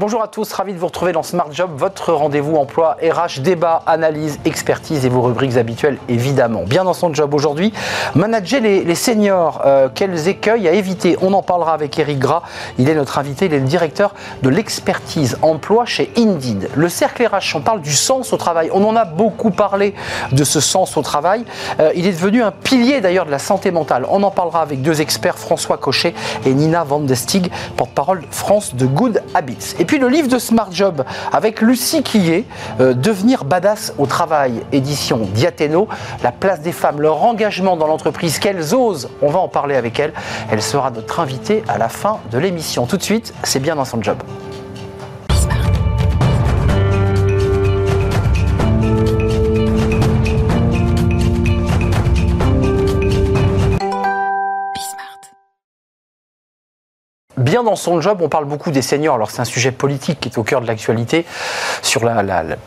Bonjour à tous, ravi de vous retrouver dans Smart Job, votre rendez-vous emploi RH, débat, analyse, expertise et vos rubriques habituelles évidemment. Bien dans son job aujourd'hui, manager les, seniors, euh, quels écueils à éviter On en parlera avec Eric Gras, il est notre invité, il est le directeur de l'expertise emploi chez Indeed. Le cercle RH, on parle du sens au travail, on en a beaucoup parlé de ce sens au travail, euh, il est devenu un pilier d'ailleurs de la santé mentale. On en parlera avec deux experts, François Cochet et Nina Van de Stig, porte-parole France de Good Habits. Puis le livre de Smart Job avec Lucie Quillet, euh, Devenir badass au travail, édition Diathéno, la place des femmes, leur engagement dans l'entreprise, qu'elles osent, on va en parler avec elle. Elle sera notre invitée à la fin de l'émission. Tout de suite, c'est bien dans son job. Bien dans son job. On parle beaucoup des seniors. Alors c'est un sujet politique qui est au cœur de l'actualité sur le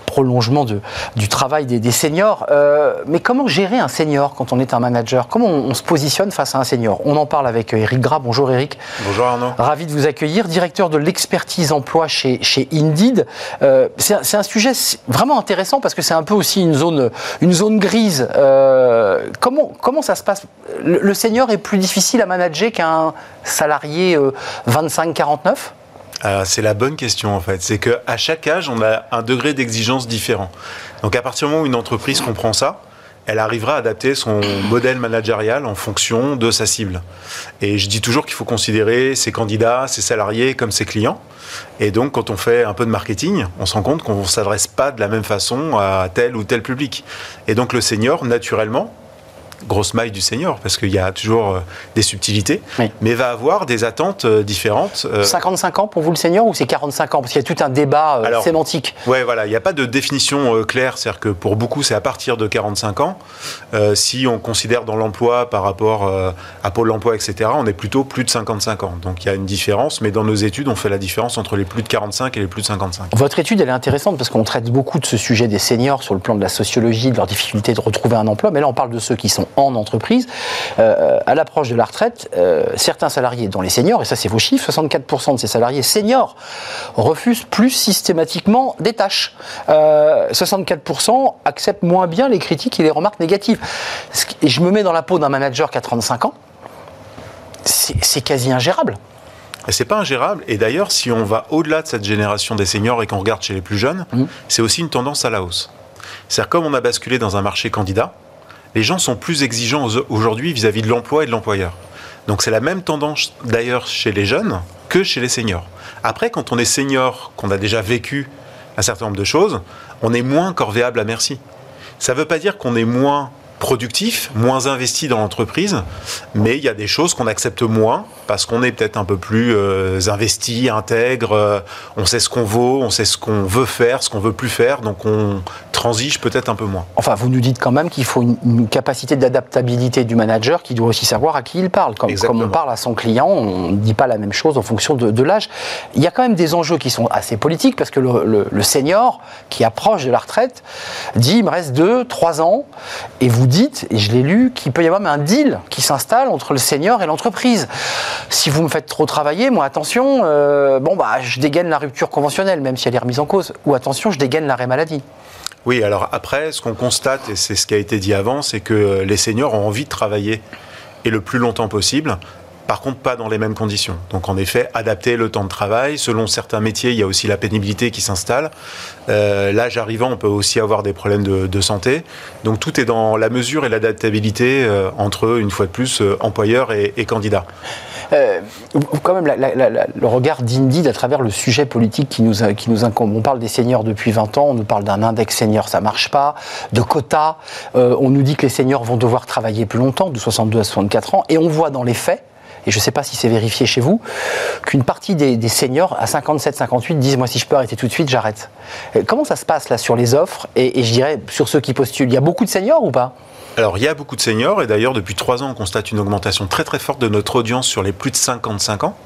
prolongement de, du travail des, seniors. Euh, mais comment gérer un senior quand on est un manager? Comment on, se positionne face à un senior? On en parle avec Eric Gras. Bonjour Eric. Bonjour Arnaud. Ravi de vous accueillir, directeur de l'expertise emploi chez, chez Indeed. Euh, c'est un sujet vraiment intéressant parce que c'est un peu aussi une zone, une zone grise. Euh, comment, comment ça se passe? Le, senior est plus difficile à manager qu'un salarié 25-49? C'est la bonne question en fait. C'est qu'à chaque âge, on a un degré d'exigence différent. Donc à partir du moment où une entreprise comprend ça, elle arrivera à adapter son modèle managérial en fonction de sa cible. Et je dis toujours qu'il faut considérer ses candidats, ses salariés comme ses clients. Et donc, quand on fait un peu de marketing, on se rend compte qu'on ne s'adresse pas de la même façon à tel ou tel public. Et donc, le senior, naturellement, grosse maille du senior, parce qu'il y a toujours euh, des subtilités, mais va avoir des attentes euh, différentes. 55 euh. ans pour vous le senior ou c'est 45 ans? Parce qu'il y a tout un débat sémantique. Ouais, voilà, il n'y a pas de définition claire, c'est-à-dire que pour beaucoup c'est à partir de 45 ans. si on considère dans l'emploi par rapport à Pôle emploi, etc., on est plutôt plus de 55 ans. Donc il y a une différence, mais dans nos études, on fait la différence entre les plus de 45 et les plus de 55. Votre étude, elle est intéressante parce qu'on traite beaucoup de ce sujet des seniors sur le plan de la sociologie, de leur difficulté de retrouver un emploi, mais là on parle de ceux qui sont en entreprise. Euh, à l'approche de la retraite, euh, certains salariés, dont les seniors, et ça c'est vos chiffres, 64% de ces salariés seniors refusent plus systématiquement des tâches. 64% euh, acceptent moins bien les critiques et les remarques négatives. Et je me mets dans la peau d'un manager qui a 35 ans, c'est quasi ingérable. C'est pas ingérable. Et d'ailleurs, si on va au-delà de cette génération des seniors et qu'on regarde chez les plus jeunes, mmh. c'est aussi une tendance à la hausse. C'est-à-dire, comme on a basculé dans un marché candidat, les gens sont plus exigeants aujourd'hui vis-à-vis de l'emploi et de l'employeur. Donc c'est la même tendance d'ailleurs chez les jeunes que chez les seniors. Après, quand on est senior, qu'on a déjà vécu un certain nombre de choses, on est moins corvéable à merci. Ça ne veut pas dire qu'on est moins productif, moins investi dans l'entreprise, mais il y a des choses qu'on accepte moins parce qu'on est peut-être un peu plus euh, investi, intègre, euh, on sait ce qu'on vaut, on sait ce qu'on veut faire, ce qu'on veut plus faire, donc on transige peut-être un peu moins. Enfin, vous nous dites quand même qu'il faut une, capacité d'adaptabilité du manager qui doit aussi savoir à qui il parle. Comme, comme on parle à son client, on ne dit pas la même chose en fonction de, l'âge. Il y a quand même des enjeux qui sont assez politiques parce que le, le senior qui approche de la retraite dit il me reste 2, 3 ans et vous dites, et je l'ai lu, qu'il peut y avoir un deal qui s'installe entre le senior et l'entreprise si vous me faites trop travailler, moi, attention, euh, bon, bah, je dégaine la rupture conventionnelle, même si elle est remise en cause. Ou attention, je dégaine l'arrêt maladie. Oui, alors après, ce qu'on constate, et c'est ce qui a été dit avant, c'est que les seniors ont envie de travailler et le plus longtemps possible. Par contre, pas dans les mêmes conditions. Donc, en effet, adapter le temps de travail. Selon certains métiers, il y a aussi la pénibilité qui s'installe. Euh, L'âge arrivant, on peut aussi avoir des problèmes de, santé. Donc, tout est dans la mesure et l'adaptabilité euh, entre, une fois de plus, euh, employeur et, et candidat. Euh, quand même, le regard d'Indeed à travers le sujet politique qui nous, incombe. On parle des seniors depuis 20 ans, on nous parle d'un index senior, ça marche pas, de quotas, on nous dit que les seniors vont devoir travailler plus longtemps, de 62 à 64 ans, et on voit dans les faits et je ne sais pas si c'est vérifié chez vous, qu'une partie des, seniors à 57-58 disent moi si je peux arrêter tout de suite, j'arrête. Euh, comment ça se passe là sur les offres? Et, je dirais sur ceux qui postulent Il y a beaucoup de seniors ou pas? Alors, il y a beaucoup de seniors, et d'ailleurs, depuis trois ans, on constate une augmentation très très forte de notre audience sur les plus de 55 ans.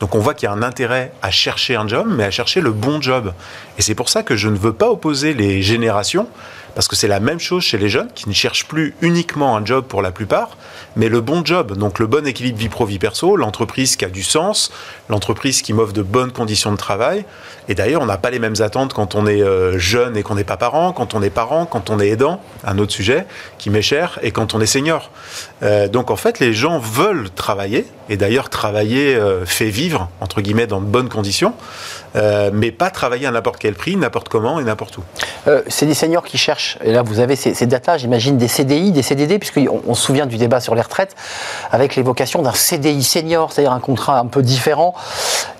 Donc, on voit qu'il y a un intérêt à chercher un job, mais à chercher le bon job. Et c'est pour ça que je ne veux pas opposer les générations, parce que c'est la même chose chez les jeunes qui ne cherchent plus uniquement un job pour la plupart, mais le bon job, donc le bon équilibre vie pro-vie perso, l'entreprise qui a du sens, l'entreprise qui m'offre de bonnes conditions de travail. Et d'ailleurs, on n'a pas les mêmes attentes quand on est euh, jeune et qu'on n'est pas parent, quand on est parent, quand on est aidant, un autre sujet qui m'est cher, et quand on est senior. Euh, donc en fait, les gens veulent travailler, et d'ailleurs travailler euh, fait vivre, entre guillemets, dans de bonnes conditions. Euh, mais pas travailler à n'importe quel prix, n'importe comment et n'importe où. Euh, c'est des seniors qui cherchent, et là vous avez ces, ces datas, j'imagine des CDI, des CDD, puisqu'on on se souvient du débat sur les retraites, avec l'évocation d'un CDI senior, c'est-à-dire un contrat un peu différent.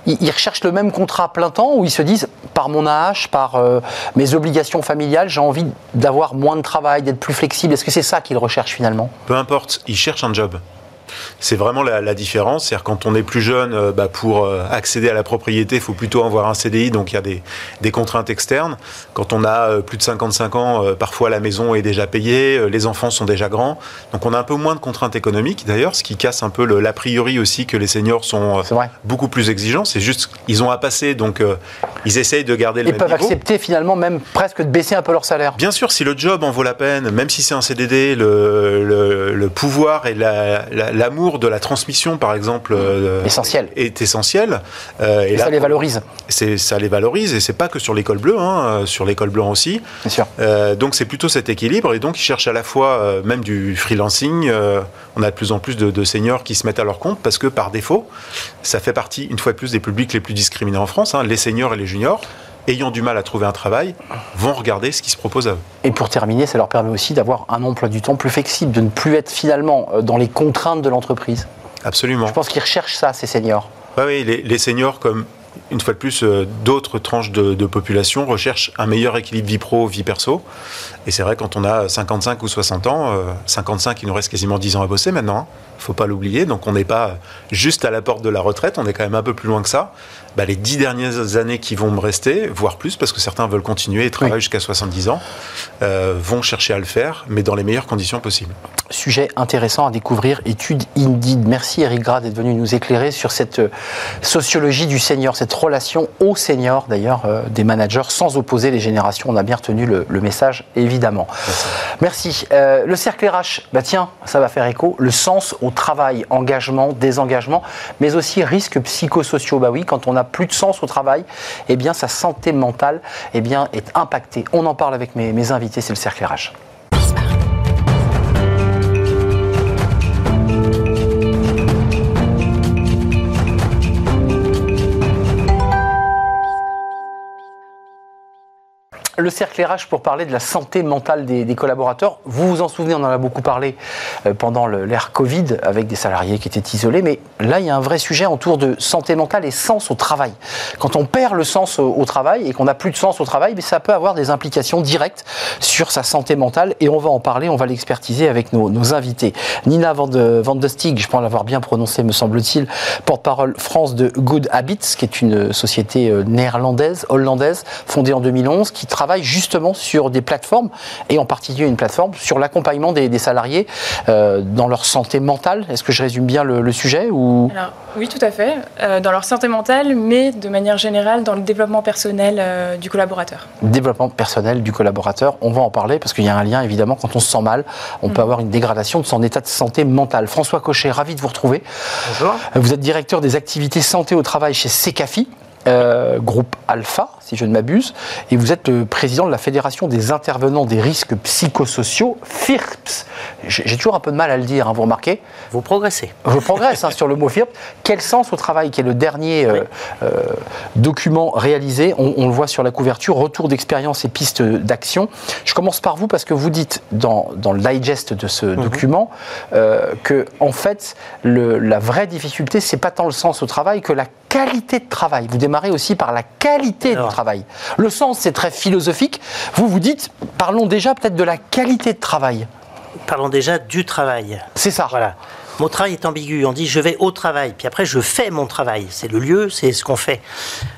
Ils, ils, recherchent le même contrat à plein temps, ou ils se disent, par mon âge, par euh, mes obligations familiales, j'ai envie d'avoir moins de travail, d'être plus flexible. Est-ce que c'est ça qu'ils recherchent finalement? Peu importe, ils cherchent un job. C'est vraiment la, la différence. C'est-à-dire quand on est plus jeune, euh, bah, pour euh, accéder à la propriété, il faut plutôt avoir un CDI, donc il y a des, des contraintes externes. Quand on a euh, plus de 55 ans, parfois la maison est déjà payée, les enfants sont déjà grands. Donc on a un peu moins de contraintes économiques d'ailleurs, ce qui casse un peu l'a priori aussi que les seniors sont beaucoup plus exigeants. C'est juste ils ont à passer, donc ils essayent de garder le Et même peuvent accepter finalement même presque de baisser un peu leur salaire. Bien sûr, si le job en vaut la peine, même si c'est un CDD, le, le- le pouvoir et la- la- l'amour de la transmission, par exemple, euh, Essentiel. est essentiel. Euh, Et là, ça les valorise, ça les valorise, et c'est pas que sur l'école bleue, hein, euh, sur l'école blanc aussi. bien sûr. Euh, donc c'est plutôt cet équilibre, et donc ils cherchent à la fois même du freelancing. on a de plus en plus de, de seniors qui se mettent à leur compte parce que par défaut, ça fait partie une fois de plus des publics les plus discriminés en France, hein, les seniors et les juniors ayant du mal à trouver un travail, vont regarder ce qui se propose à eux. Et pour terminer, ça leur permet aussi d'avoir un emploi du temps plus flexible, de ne plus être finalement euh, dans les contraintes de l'entreprise. Absolument. Je pense qu'ils recherchent ça, ces seniors. Ouais, oui, les, les seniors, comme une fois de plus, euh, d'autres tranches de, de population recherchent un meilleur équilibre vie pro, vie perso. Et c'est vrai, quand on a 55 ou 60 ans, euh, 55, il nous reste quasiment 10 ans à bosser maintenant. Il ne faut pas l'oublier. Donc on n'est pas juste à la porte de la retraite, on est quand même un peu plus loin que ça. Bah, les 10 dernières années qui vont me rester, voire plus, parce que certains veulent continuer et travailler Oui. jusqu'à 70 ans, euh, vont chercher à le faire, mais dans les meilleures conditions possibles. Sujet intéressant à découvrir, étude Indeed. Merci Eric Grad d'être venu nous éclairer sur cette euh, sociologie du senior, cette relation au senior d'ailleurs euh, des managers, sans opposer les générations. On a bien retenu le, le message, évidemment. Merci. Euh, le cercle RH, bah tiens, ça va faire écho. Le sens au travail, engagement, désengagement, mais aussi risques psychosociaux. Bah oui, quand on plus de sens au travail, eh bien sa santé mentale eh bien, est impactée. On en parle avec mes, mes invités, c'est le cercle RH. Le cercle RH pour parler de la santé mentale des, des collaborateurs. Vous vous en souvenez, on en a beaucoup parlé euh, pendant l'ère Covid avec des salariés qui étaient isolés, mais là il y a un vrai sujet autour de santé mentale et sens au travail. Quand on perd le sens au, au travail et qu'on n'a plus de sens au travail, mais ça peut avoir des implications directes sur sa santé mentale et on va en parler, on va l'expertiser avec nos, nos invités. Nina Van de, Van de Stig, je pense l'avoir bien prononcé me semble-t-il, porte-parole France de Good Habits, qui est une société euh, néerlandaise, hollandaise, fondée en 2011, qui travaille justement sur des plateformes, et en particulier une plateforme sur l'accompagnement des, des salariés euh, dans leur santé mentale. Est-ce que je résume bien le, le sujet ou... Alors, oui, tout à fait. Euh, dans leur santé mentale, mais de manière générale dans le développement personnel euh, du collaborateur. développement personnel du collaborateur. On va en parler parce qu'il y a un lien évidemment quand on se sent mal, on peut avoir une dégradation de son état de santé mentale. François Cochet, ravi de vous retrouver. Bonjour. Vous êtes directeur des activités santé au travail chez Secafi. euh, groupe Alpha, si je ne m'abuse, et vous êtes le président de la Fédération des intervenants des risques psychosociaux, FIRPS. J'ai toujours un peu de mal à le dire, hein, vous remarquez Vous progressez. je progresse hein, sur le mot FIRP. Quel sens au travail, qui est le dernier euh, euh, document réalisé? On, on le voit sur la couverture, retour d'expérience et pistes d'action. Je commence par vous parce que vous dites dans, dans le digest de ce document euh, que en fait le- la vraie difficulté c'est pas tant le sens au travail que la qualité de travail. Vous démarrez aussi par la qualité Alors. du travail. Le sens c'est très philosophique. Vous vous dites parlons déjà peut-être de la qualité de travail. Parlons déjà du travail. C'est ça. Voilà. Mon travail est ambigu. On dit je vais au travail, puis après je fais mon travail. C'est le lieu, c'est ce qu'on fait.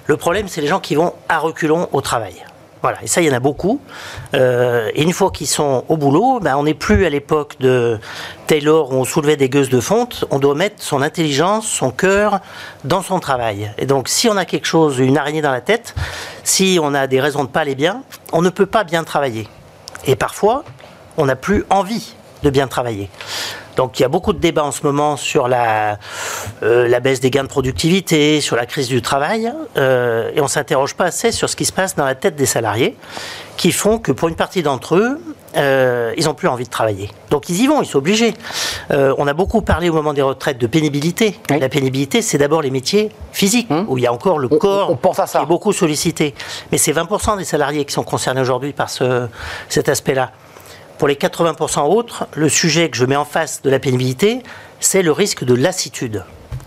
Le problème, c'est les gens qui vont à reculons au travail. Voilà, et ça, il y en a beaucoup. Euh, et une fois qu'ils sont au boulot, ben, on n'est plus à l'époque de Taylor où on soulevait des gueuses de fonte. On doit mettre son intelligence, son cœur dans son travail. Et donc, si on a quelque chose, une araignée dans la tête, si on a des raisons de pas aller bien, on ne peut pas bien travailler. Et parfois, on n'a plus envie de bien travailler. Donc il y a beaucoup de débats en ce moment sur la, euh, la baisse des gains de productivité, sur la crise du travail, euh, et on ne s'interroge pas assez sur ce qui se passe dans la tête des salariés, qui font que pour une partie d'entre eux, euh, ils n'ont plus envie de travailler. Donc ils y vont, ils sont obligés. Euh, on a beaucoup parlé au moment des retraites de pénibilité. Oui. La pénibilité, c'est d'abord les métiers physiques, Hum. où il y a encore le On- corps on pense à ça. qui est beaucoup sollicité. Mais c'est 20% des salariés qui sont concernés aujourd'hui par ce, cet aspect-là. Pour les 80% autres, le sujet que je mets en face de la pénibilité, c'est le risque de lassitude.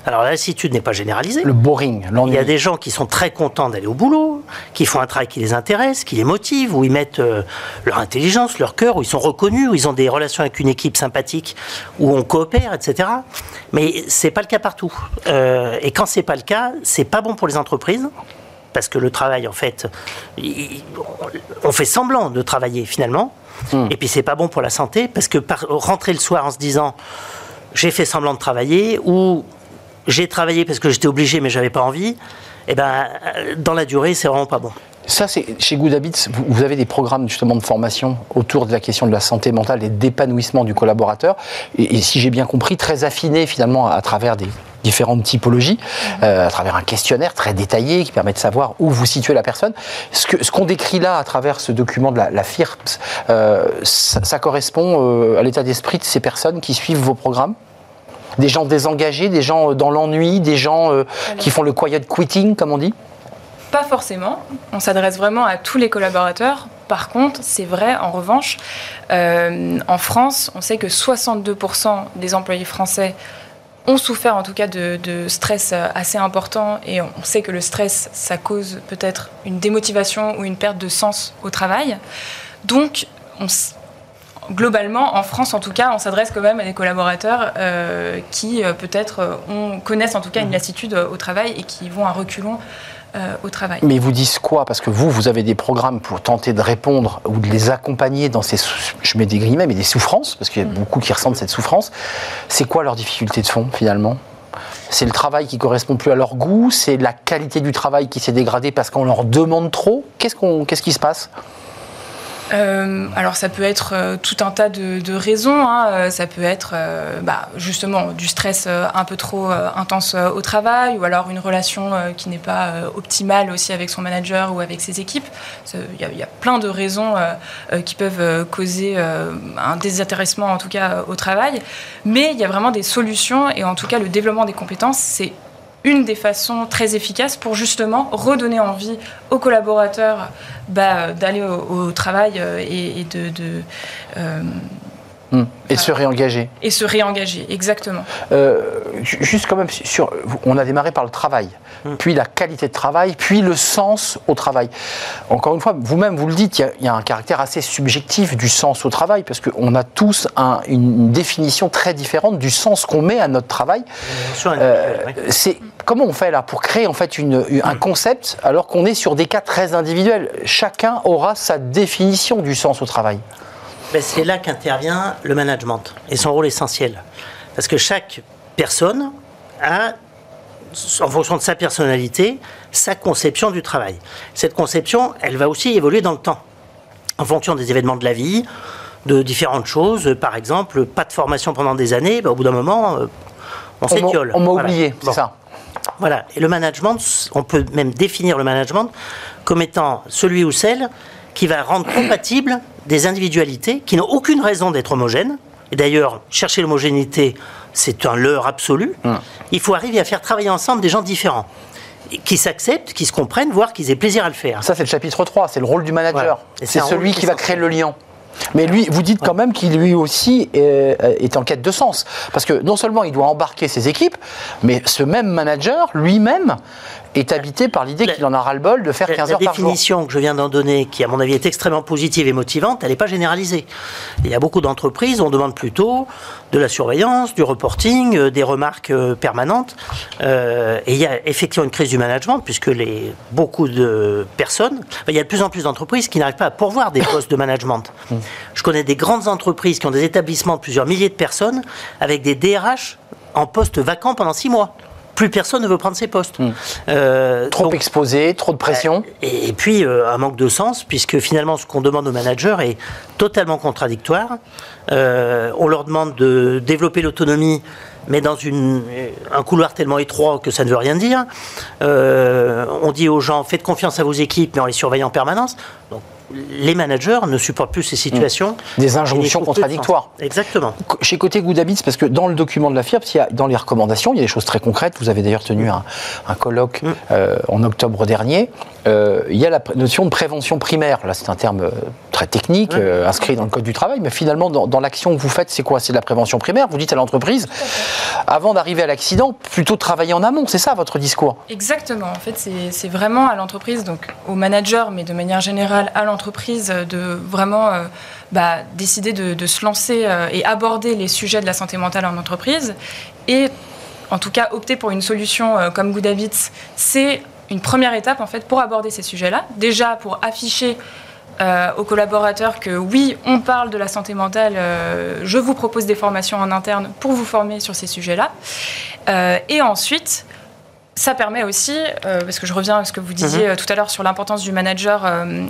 Alors la lassitude n'est pas généralisée. Le boring, Il l'ennui. y a des gens qui sont très contents d'aller au boulot, qui font un travail qui les intéresse, qui les motive, où ils mettent euh, leur intelligence, leur cœur, où ils sont reconnus, où ils ont des relations avec une équipe sympathique, où on coopère, etc. Mais c'est pas le cas partout. Euh, et quand c'est pas le cas, c'est pas bon pour les entreprises. Parce que le travail, en fait, il- on fait semblant de travailler finalement. Et puis c'est pas bon pour la santé parce que par- rentrer le soir en se disant j'ai fait semblant de travailler ou j'ai travaillé parce que j'étais obligé mais j'avais pas envie, et ben euh, dans la durée c'est vraiment pas bon. Ça, c'est chez Good Habits, vous, avez des programmes justement de formation autour de la question de la santé mentale et d'épanouissement du collaborateur. Et, et si j'ai bien compris, très affiné finalement à, travers des différentes typologies, euh, à travers un questionnaire très détaillé qui permet de savoir où vous situez la personne. Ce qu'on décrit là à travers ce document de la, la FIRPS, euh, ça, ça correspond euh, à l'état d'esprit de ces personnes qui suivent vos programmes? Des gens désengagés, des gens dans l'ennui, des gens qui font le quiet quitting, comme on dit? Pas forcément. On s'adresse vraiment à tous les collaborateurs. Par contre, c'est vrai, en revanche, euh, en France, on sait que 62% des employés français ont souffert en tout cas de, de stress assez important et on sait que le stress, ça cause peut-être une démotivation ou une perte de sens au travail. Donc, on globalement, en France en tout cas, on s'adresse quand même à des collaborateurs euh, qui euh, peut-être connaissent en tout cas une lassitude euh, au travail et qui vont à reculons au travail. Mais ils vous disent quoi? Parce que vous, vous avez des programmes pour tenter de répondre ou de les accompagner dans ces, je mets des guillemets, mais des souffrances, parce qu'il y a beaucoup qui ressentent cette souffrance. C'est quoi leur difficulté de fond finalement? C'est le travail qui correspond plus à leur goût? C'est la qualité du travail qui s'est dégradée parce qu'on leur demande trop? Qu'est-ce qu'on, qu'est-ce qui se passe? Euh, alors ça peut être euh, tout un tas de, raisons. hein. Euh, Ça peut être bah, justement du stress un peu trop intense au travail, ou alors une relation qui n'est pas optimale aussi avec son manager ou avec ses équipes. Il y, a- plein de raisons qui peuvent causer un désintéressement en tout cas au travail. Mais il y a vraiment des solutions et en tout cas le développement des compétences, c'est une des façons très efficaces pour justement redonner envie aux collaborateurs bah, d'aller au, au travail euh, et, et de, de, euh, Hmm. Et se réengager et se réengager. Exactement. Euh, ju- juste quand même sur, on a démarré par le travail, puis la qualité de travail, puis le sens au travail. Encore une fois, vous-même vous le dites, il y a- il y, a un caractère assez subjectif du sens au travail, parce qu'on a tous un- une définition très différente du sens qu'on met à notre travail. Euh, c'est comment on fait là pour créer en fait une- un concept alors qu'on est sur des cas très individuels? Chacun aura sa définition du sens au travail. Ben, c'est là qu'intervient le management et son rôle essentiel. Parce que chaque personne a, en fonction de sa personnalité, sa conception du travail. Cette conception, elle va aussi évoluer dans le temps, en fonction des événements de la vie, de différentes choses. Par exemple, pas de formation pendant des années, ben, au bout d'un moment, euh, on s'étiole. on m'a Voilà. oublié, c'est Bon. ça. Voilà. Et le management, on peut même définir le management comme étant celui ou celle qui va rendre compatible des individualités qui n'ont aucune raison d'être homogènes. Et d'ailleurs, chercher l'homogénéité, c'est un leurre absolu. Il faut arriver à faire travailler ensemble des gens différents, qui s'acceptent, qui se comprennent, voire qu'ils aient plaisir à le faire. Ça, c'est le chapitre 3, c'est le rôle du manager. Voilà. C'est celui qui va créer le lien. Mais lui, vous dites quand même qu'il lui aussi est, est en quête de sens. Parce que non seulement il doit embarquer ses équipes, mais ce même manager, lui-même, est habité par l'idée La- qu'il en a ras-le-bol de faire La- 15 la heures par jour. définition que je viens d'en donner, qui à mon avis est extrêmement positive et motivante, elle n'est pas généralisée. Il y a beaucoup d'entreprises, on demande plutôt de la surveillance, du reporting, euh, des remarques euh, permanentes. Euh, et il y a effectivement une crise du management, puisque les, beaucoup de personnes, enfin, il y a de plus en plus d'entreprises qui n'arrivent pas à pourvoir des postes de management. Je connais des grandes entreprises qui ont des établissements de plusieurs milliers de personnes, avec des DRH en poste vacant pendant six mois. Plus personne ne veut prendre ses postes. Hmm. Euh, trop exposé, trop de pression. Et, puis un manque de sens, puisque finalement ce qu'on demande aux managers est totalement contradictoire. on leur demande de développer l'autonomie mais dans une, un couloir tellement étroit que ça ne veut rien dire. on dit aux gens, faites confiance à vos équipes, mais en les surveillant en permanence. Donc, les managers ne supportent plus ces situations. Mmh. Des injonctions contradictoires. Exactement. Chez Côté Good Habits, parce que dans le document de la FIRP, il y a, dans les recommandations, il y a des choses très concrètes. Vous avez d'ailleurs tenu un, colloque mmh. euh, en octobre dernier. Euh, il y a la notion de prévention primaire. Là, c'est un terme euh, très technique, inscrit dans le Code du travail, mais finalement, dans, l'action que vous faites, c'est quoi? C'est de la prévention primaire? Vous dites à l'entreprise, avant d'arriver à l'accident, plutôt travailler en amont. C'est ça votre discours? Exactement. En fait, c'est vraiment à l'entreprise, donc au manager, mais de manière générale à l'entreprise entreprise de vraiment euh, bah, décider de, se lancer euh, et aborder les sujets de la santé mentale en entreprise. Et en tout cas, opter pour une solution euh, comme Good Habits, c'est une première étape en fait pour aborder ces sujets-là. Déjà pour afficher aux collaborateurs que oui, on parle de la santé mentale, je vous propose des formations en interne pour vous former sur ces sujets-là. et ensuite, ça permet aussi, euh, parce que je reviens à ce que vous disiez mhm. euh, tout à l'heure sur l'importance du manager euh,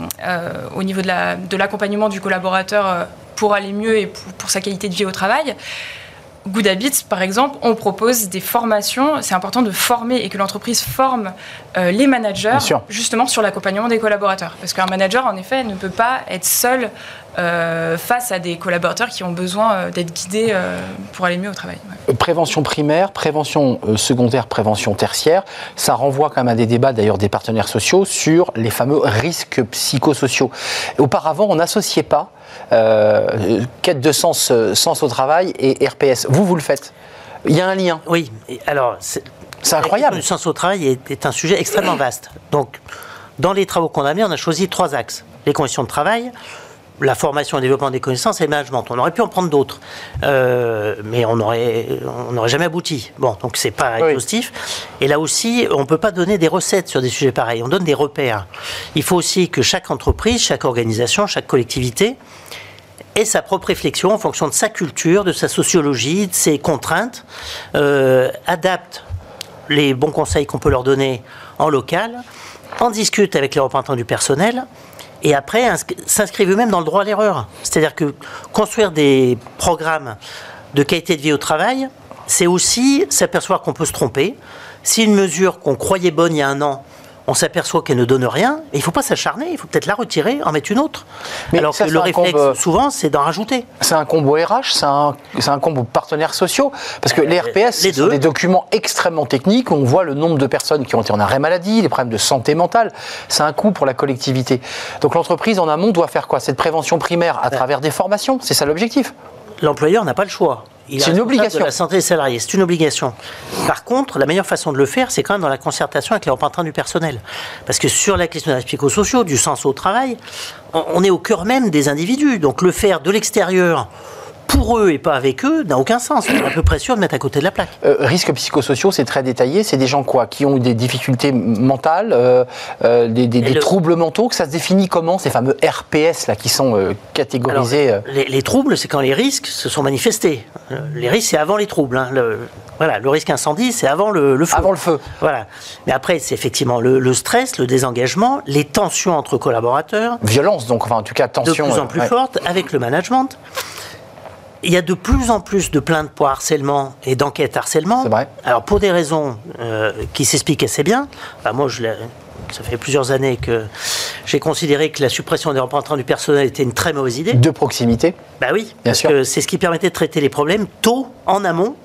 au niveau de l'accompagnement du collaborateur pour aller mieux et pour, sa qualité de vie au travail. Good Habits, par exemple, on propose des formations. C'est important de former et que l'entreprise forme les managers justement sur l'accompagnement des collaborateurs. Parce qu'un manager, en effet, ne peut pas être seul euh, face à des collaborateurs qui ont besoin euh, d'être guidés euh, pour aller mieux au travail. Prévention primaire, prévention secondaire, prévention tertiaire, ça renvoie quand même à des débats d'ailleurs des partenaires sociaux sur les fameux risques psychosociaux. Auparavant, on n'associait pas quête de sens, sens au travail et RPS. Vous, vous le faites? Il y a un lien? Oui, alors c'est incroyable. Le sens au travail est, est un sujet extrêmement vaste. Donc, dans les travaux qu'on a mis, on a choisi trois axes. Les conditions de travail, la formation et le développement des connaissances et le management. On aurait pu en prendre d'autres, euh, mais on n'aurait on jamais abouti. Bon, donc c'est pas exhaustif. Et là aussi, on ne peut pas donner des recettes sur des sujets pareils. On donne des repères. Il faut aussi que chaque entreprise, chaque organisation, chaque collectivité ait sa propre réflexion en fonction de sa culture, de sa sociologie, de ses contraintes, euh, adapte les bons conseils qu'on peut leur donner en local, en discute avec les représentants du personnel et après s'inscrivent eux-mêmes dans le droit à l'erreur. C'est-à-dire que construire des programmes de qualité de vie au travail, c'est aussi s'apercevoir qu'on peut se tromper. Si une mesure qu'on croyait bonne il y a un an on s'aperçoit qu'elle ne donne rien, et il ne faut pas s'acharner, il faut peut-être la retirer, en mettre une autre. Mais Alors que le réflexe, souvent, c'est d'en rajouter. C'est un combo RH, c'est un, un, combo partenaires sociaux, parce que les RPS, c'est des documents extrêmement techniques, on voit le nombre de personnes qui ont été en arrêt maladie, les problèmes de santé mentale, c'est un coût pour la collectivité. Donc l'entreprise en amont doit faire quoi? Cette prévention primaire à travers des formations, c'est ça l'objectif? L'employeur n'a pas le choix. C'est une obligation. De la santé des salariés, c'est une obligation. Par contre, la meilleure façon de le faire, c'est quand même dans la concertation avec les représentants du personnel. Parce que sur la question des psychosociaux, du sens au travail, on est au cœur même des individus. Donc le faire de l'extérieur, pour eux et pas avec eux n'a aucun sens. On est à peu près sûr de mettre à côté de la plaque. Euh, risques psychosociaux, c'est très détaillé. C'est des gens quoi Qui ont eu des difficultés mentales, euh, euh, des, troubles mentaux. Que ça se définit comment ces fameux RPS là qui sont catégorisés les, troubles, c'est quand les risques se sont manifestés. Les risques, c'est avant les troubles. Hein. Le, voilà, le risque incendie, c'est avant le, feu. Avant le feu. Voilà. Mais après, c'est effectivement le, stress, le désengagement, les tensions entre collaborateurs. Violence, donc, enfin, en tout cas, tension. De plus en plus forte avec le management il y a de plus en plus de plaintes pour harcèlement et d'enquêtes harcèlement. C'est vrai. Alors pour des raisons euh, qui s'expliquent assez bien, bah, moi je ça fait plusieurs années que j'ai considéré que la suppression des représentants du personnel était une très mauvaise idée. De proximité Bah oui, Bien parce sûr. que c'est ce qui permettait de traiter les problèmes tôt, en amont,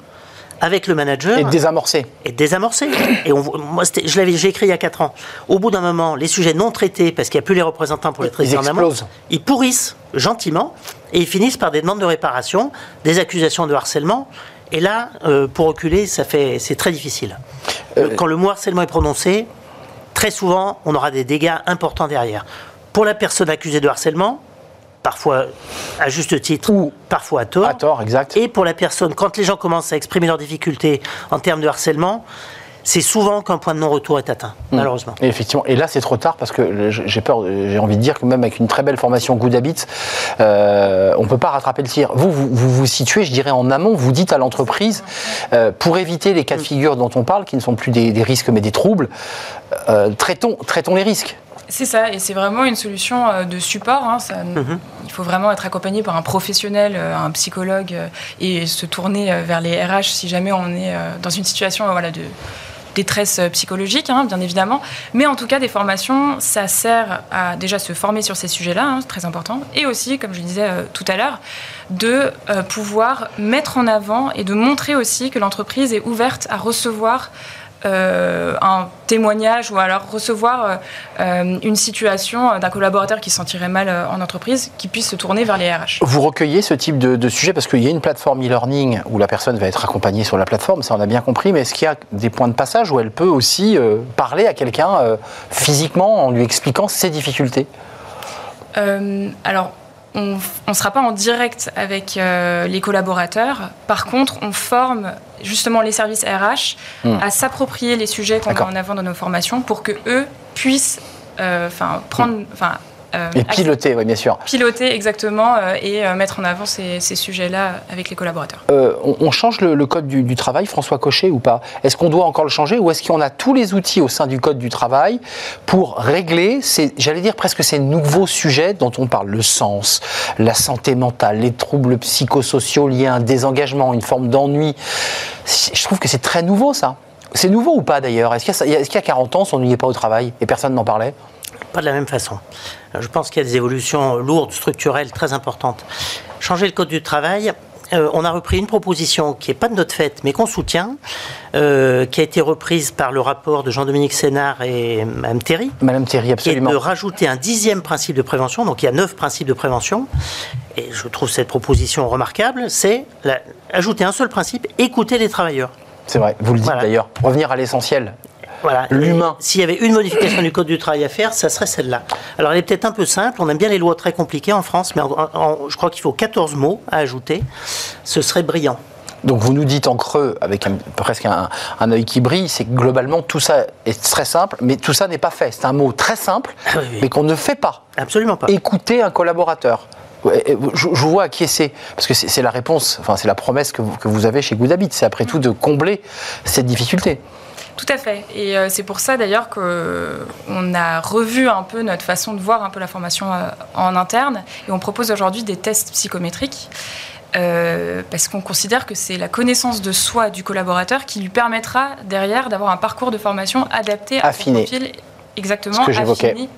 avec le manager. Et de désamorcer. Et de désamorcer. et on, moi, je l'avais, j'ai écrit il y a 4 ans. Au bout d'un moment, les sujets non traités, parce qu'il n'y a plus les représentants pour les traiter en amont, ils pourrissent gentiment et ils finissent par des demandes de réparation, des accusations de harcèlement. Et là, euh, pour reculer, ça fait, c'est très difficile. Euh, Quand le mot harcèlement est prononcé, très souvent, on aura des dégâts importants derrière. Pour la personne accusée de harcèlement, parfois à juste titre, ou parfois à tort. À tort, exact. Et pour la personne, quand les gens commencent à exprimer leurs difficultés en termes de harcèlement, c'est souvent qu'un point de non-retour est atteint, Hmm. malheureusement. Et effectivement, et là c'est trop tard parce que j'ai peur, j'ai envie de dire que même avec une très belle formation Good Habits, euh, on peut pas rattraper le tir. Vous, vous vous, vous situez, je dirais, en amont. Vous dites à l'entreprise, euh, pour éviter les cas de figure dont on parle, qui ne sont plus des, des risques mais des troubles, euh, traitons, traitons les risques. C'est ça, et c'est vraiment une solution de support. hein, ça- Il faut vraiment être accompagné par un professionnel, un psychologue, et se tourner vers les RH si jamais on est dans une situation voilà, de détresse euh, psychologique, hein, bien évidemment. Mais en tout cas, des formations, ça sert à déjà se former sur ces sujets-là, hein, c'est très important, et aussi, comme je disais euh, tout à l'heure, de euh, pouvoir mettre en avant et de montrer aussi que l'entreprise est ouverte à recevoir euh, un témoignage ou alors recevoir euh, euh, une situation d'un collaborateur qui se sentirait mal euh, en entreprise, qui puisse se tourner vers les RH. Vous recueillez ce type de, de sujet parce qu'il y a une plateforme e-learning où la personne va être accompagnée sur la plateforme, ça on a bien compris, mais est-ce qu'il y a des points de passage où elle peut aussi euh, parler à quelqu'un euh, physiquement en lui expliquant ses difficultés? Euh, alors, on ne sera pas en direct avec euh, les collaborateurs. Par contre, on forme justement les services RH Hmm. à s'approprier les sujets qu'on met en avant dans nos formations pour que eux puissent euh, prendre, euh, Et piloter, oui bien sûr. piloter exactement euh, et euh, mettre en avant ces, ces sujets-là avec les collaborateurs. Euh, on, on change le, le code du, du travail, François Cochet, ou pas? Est-ce qu'on doit encore le changer ou est-ce qu'on a tous les outils au sein du code du travail pour régler, ces, j'allais dire presque ces nouveaux sujets dont on parle, le sens, la santé mentale, les troubles psychosociaux liés à un désengagement, une forme d'ennui Je trouve que c'est très nouveau ça. C'est nouveau ou pas d'ailleurs? Est-ce qu'il y, a- est-ce qu'il y a 40 ans, on s'ennuyait pas au travail et personne n'en parlait? Pas de la même façon. Je pense qu'il y a des évolutions lourdes, structurelles, très importantes. Changer le code du travail, euh, on a repris une proposition qui n'est pas de notre fait, mais qu'on soutient, euh, qui a été reprise par le rapport de Jean-Dominique Sénard et Mme Théry, Madame est absolument. de rajouter un dixième principe de prévention. Donc il y a neuf principes de prévention. Et je trouve cette proposition remarquable, c'est ajouter un seul principe, écouter les travailleurs. C'est vrai, vous le dites Voilà. d'ailleurs. Revenir à l'essentiel. Voilà. L'humain. S'il y avait une modification du code du travail à faire, ça serait celle-là. Alors elle est peut-être un peu simple, on aime bien les lois très compliquées en France, mais en- en- je crois qu'il faut 14 mots à ajouter. Ce serait brillant. Donc vous nous dites en creux, avec un- presque un, un œil qui brille, c'est que globalement tout ça est très simple, mais tout ça n'est pas fait. C'est un mot très simple, Ah oui, oui. mais qu'on ne fait pas. Absolument pas. Écouter un collaborateur. Et Je, je vous vois acquiescer, parce que c'est c'est la réponse, enfin c'est la promesse que vous, que vous avez chez Good Habit, c'est après tout de combler cette difficulté. Tout à fait. Et euh, c'est pour ça d'ailleurs qu'on a revu un peu notre façon de voir un peu la formation euh, en interne. Et on propose aujourd'hui des tests psychométriques. euh, parce qu'on considère que c'est la connaissance de soi du collaborateur qui lui permettra derrière d'avoir un parcours de formation adapté Affiné. à son profil exactement Ce que j'évoquais. affini,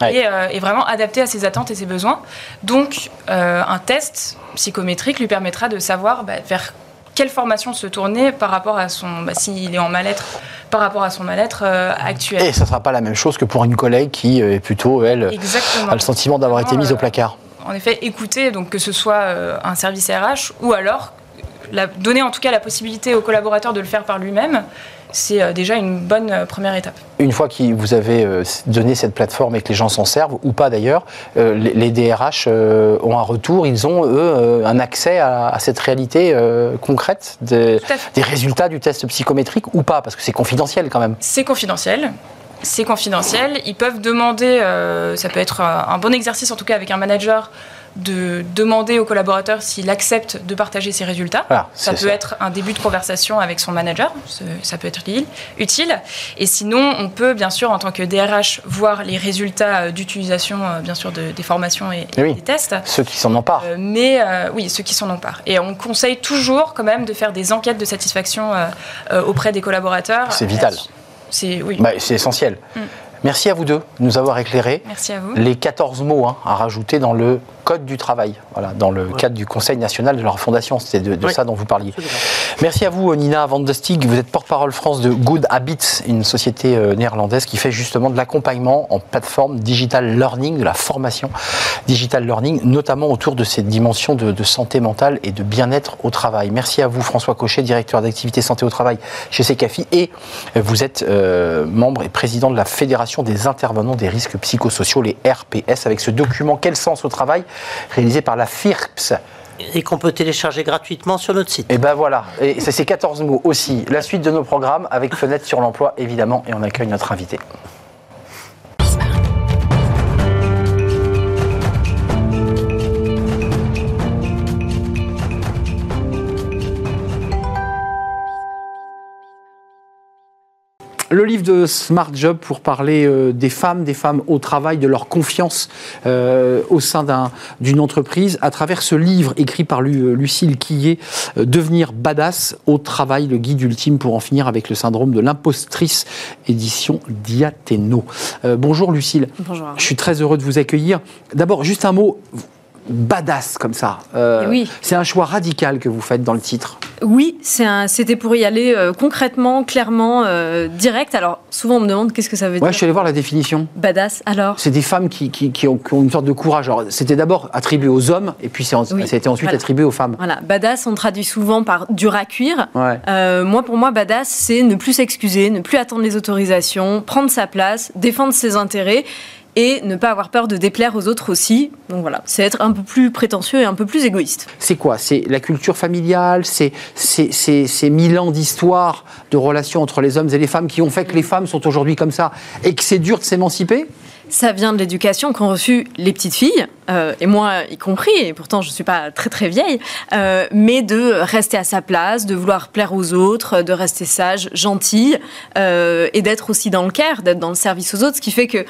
Ouais. et, euh, et vraiment adapté à ses attentes et ses besoins. Donc euh, un test psychométrique lui permettra de savoir bah, vers quelle formation se tourner par rapport à son, bah, s'il est en mal-être, par rapport à son mal-être euh, actuel. Et ça ne sera pas la même chose que pour une collègue qui euh, est plutôt, elle, Exactement. a le sentiment d'avoir été mise au Euh, placard. En effet, écouter, donc que ce soit euh, un service RH ou alors la- donner en tout cas la possibilité au collaborateur de le faire par lui-même, c'est euh, déjà une bonne euh, première étape. Une fois que vous avez euh, donné cette plateforme et que les gens s'en servent, ou pas d'ailleurs, les, DRH ont un retour, ils ont, eux, un accès à, cette réalité concrète des résultats du test psychométrique ou pas, parce que c'est confidentiel quand même. C'est confidentiel. C'est confidentiel. Ils peuvent demander, euh, ça peut être un bon exercice en tout cas avec un manager, de demander au collaborateur s'il accepte de partager ses résultats. Voilà, ça peut ça. être un début de conversation avec son manager, ça peut être utile. Et sinon, on peut bien sûr en tant que DRH voir les résultats euh, d'utilisation euh, bien sûr de- des formations et, Eh oui. des tests. Ceux qui s'en emparent. Euh, mais euh, oui, ceux qui s'en emparent. Et on conseille toujours quand même de faire des enquêtes de satisfaction euh, auprès des collaborateurs. C'est vital. C'est oui. Bah, c'est essentiel. Mm. Merci à vous deux de nous avoir éclairés. Merci à vous. Les 14 mots hein, à rajouter dans le Code du travail, voilà, dans le cadre du Conseil national de leur fondation. C'était de, de Oui. ça dont vous parliez. Absolument. Merci à vous, Nina Van de Stig. Vous êtes porte-parole France de Good Habits, une société euh, néerlandaise qui fait justement de l'accompagnement en plateforme digital learning, de la formation digital learning, notamment autour de ces dimensions de, de santé mentale et de bien-être au travail. Merci à vous, François Cochet, directeur d'activité santé au travail chez Secafi. Et euh, vous êtes euh, membre et président de la Fédération des intervenants des risques psychosociaux, les RPS, avec ce document Quel sens au travail, réalisé par la FIRPS. Et qu'on peut télécharger gratuitement sur notre site. Et ben voilà, et c'est ces 14 mots aussi. La suite de nos programmes avec Fenêtre sur l'emploi, évidemment, et on accueille notre invité. Le livre de Smart Job pour parler euh, des femmes, des femmes au travail, de leur confiance euh, au sein d'une entreprise, à travers ce livre écrit par Lucille Quillet, euh, Devenir badass au travail, le guide ultime pour en finir avec le syndrome de l'impostrice, édition Diathéno. bonjour Lucille. Bonjour. Je suis très heureux de vous accueillir. D'abord, juste un mot badass comme ça. Euh, oui. C'est un choix radical que vous faites dans le titre. Oui, c'était pour y aller euh, concrètement, clairement, euh, direct. Alors souvent on me demande qu'est-ce que ça veut dire. Ouais, je suis allé voir la définition. Badass, alors C'est des femmes qui, qui, ont, une sorte de courage. C'était d'abord attribué aux hommes et puis ça a été ensuite attribué aux femmes. Voilà, badass on traduit souvent par dur à cuire. Ouais. moi pour moi, badass c'est ne plus s'excuser, ne plus attendre les autorisations, prendre sa place, défendre ses intérêts et ne pas avoir peur de déplaire aux autres aussi. Donc voilà, c'est être un peu plus prétentieux et un peu plus égoïste. C'est quoi? C'est la culture familiale? C'est ces mille ans d'histoire de relations entre les hommes et les femmes qui ont fait que les femmes sont aujourd'hui comme ça et que c'est dur de s'émanciper? Ça vient de l'éducation qu'ont reçu les petites filles, euh, et moi y compris, et pourtant je ne suis pas très très vieille, euh, mais de rester à sa place, de vouloir plaire aux autres, de rester sage, gentille, euh, et d'être aussi dans le care, d'être dans le service aux autres, ce qui fait que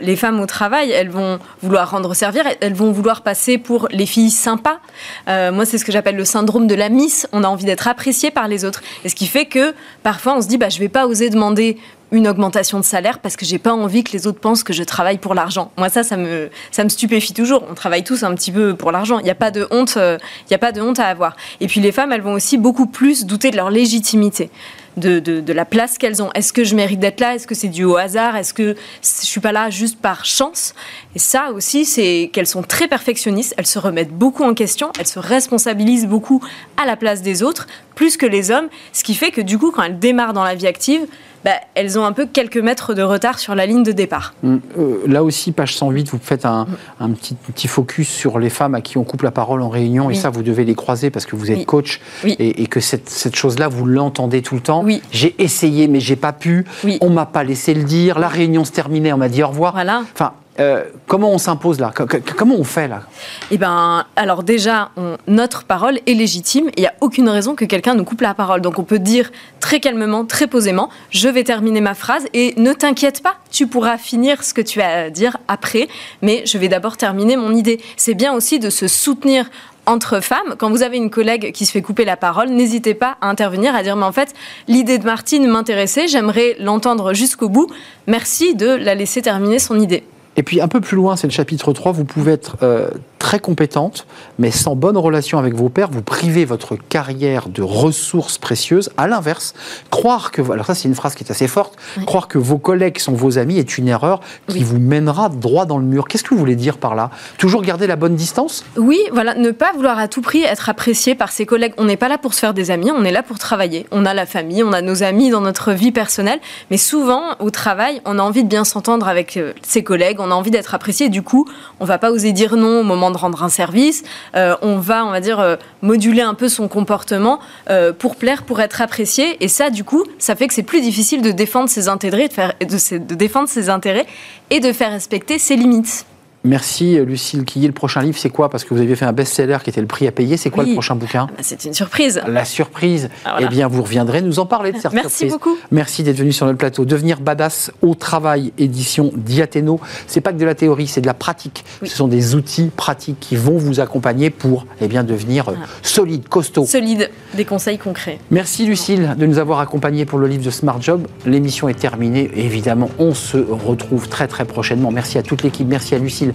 les femmes au travail, elles vont vouloir rendre servir, elles vont vouloir passer pour les filles sympas. moi c'est ce que j'appelle le syndrome de la miss, on a envie d'être apprécié par les autres, et ce qui fait que parfois on se dit bah, je vais pas oser demander une augmentation de salaire parce que j'ai pas envie que les autres pensent que je travaille pour l'argent. Moi, ça, ça me, ça me stupéfie toujours. On travaille tous un petit peu pour l'argent. Il n'y a pas de honte, euh, n'y a pas de honte à avoir. Et puis les femmes, elles vont aussi beaucoup plus douter de leur légitimité. De, de, la place qu'elles ont. Est-ce que je mérite d'être là? Est-ce que c'est dû au hasard? Est-ce que je suis pas là juste par chance? Et ça aussi, c'est qu'elles sont très perfectionnistes. Elles se remettent beaucoup en question. Elles se responsabilisent beaucoup à la place des autres, plus que les hommes. Ce qui fait que du coup, quand elles démarrent dans la vie active, bah, elles ont un peu quelques mètres de retard sur la ligne de départ. Hum, euh, là aussi, page 108, vous faites un, petit, petit, focus sur les femmes à qui on coupe la parole en réunion, et ça, vous devez les croiser parce que vous êtes coach, Et, que cette, cette chose-là, vous l'entendez tout le temps. J'ai essayé, mais j'ai pas pu. On m'a pas laissé le dire. La réunion se terminait, on m'a dit au revoir. Voilà. Enfin, euh, comment on s'impose là? Comment on fait là? Eh ben, alors déjà, notre parole est légitime. Il n'y a aucune raison que quelqu'un nous coupe la parole. Donc on peut dire très calmement, très posément, je vais terminer ma phrase et ne t'inquiète pas, tu pourras finir ce que tu as à dire après, mais je vais d'abord terminer mon idée. C'est bien aussi de se soutenir entre femmes, quand vous avez une collègue qui se fait couper la parole, n'hésitez pas à intervenir, à dire mais en fait, l'idée de Martine m'intéressait, j'aimerais l'entendre jusqu'au bout. Merci de la laisser terminer son idée. Et puis un peu plus loin, c'est le chapitre 3, vous pouvez être euh, très compétente, mais sans bonne relation avec vos pairs, vous privez votre carrière de ressources précieuses. À l'inverse, croire que, alors ça c'est une phrase qui est assez forte, croire que vos collègues sont vos amis est une erreur qui vous mènera droit dans le mur. Qu'est-ce que vous voulez dire par là? Toujours garder la bonne distance? Oui, voilà, ne pas vouloir à tout prix être apprécié par ses collègues. On n'est pas là pour se faire des amis, on est là pour travailler. On a la famille, on a nos amis dans notre vie personnelle, mais souvent au travail, on a envie de bien s'entendre avec euh, ses collègues, on a envie d'être apprécié. Du coup, on va pas oser dire non au moment de rendre un service. Euh, on va, on dire, euh, moduler un peu son comportement euh, pour plaire, pour être apprécié. Et ça, du coup, ça fait que c'est plus difficile de de défendre ses intérêts et de faire respecter ses limites. Merci Lucille Quillet. Le prochain livre, c'est quoi? Parce que vous aviez fait un best-seller qui était le prix à payer. C'est quoi le prochain bouquin? Ah C'est une surprise. La surprise. Ah, eh bien, vous reviendrez nous en parler de cette Merci surprise. beaucoup. Merci d'être venu sur notre plateau. Devenir badass au travail, édition Diathéno. C'est pas que de la théorie, c'est de la pratique. Ce sont des outils pratiques qui vont vous accompagner pour eh bien, devenir euh, solide, costaud. Solide, des conseils concrets. Merci Lucille de nous avoir accompagnés pour le livre de Smart Job. L'émission est terminée. Évidemment, on se retrouve très très prochainement. Merci à toute l'équipe. Merci à Lucille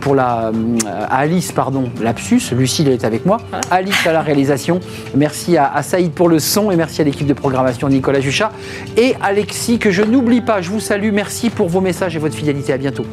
pour la à euh, Alice, pardon, lapsus. Lucille est avec moi. Alice à la réalisation. Merci à, Saïd pour le son et merci à l'équipe de programmation Nicolas Juchat et Alexis que je n'oublie pas. Je vous salue. Merci pour vos messages et votre fidélité. À bientôt.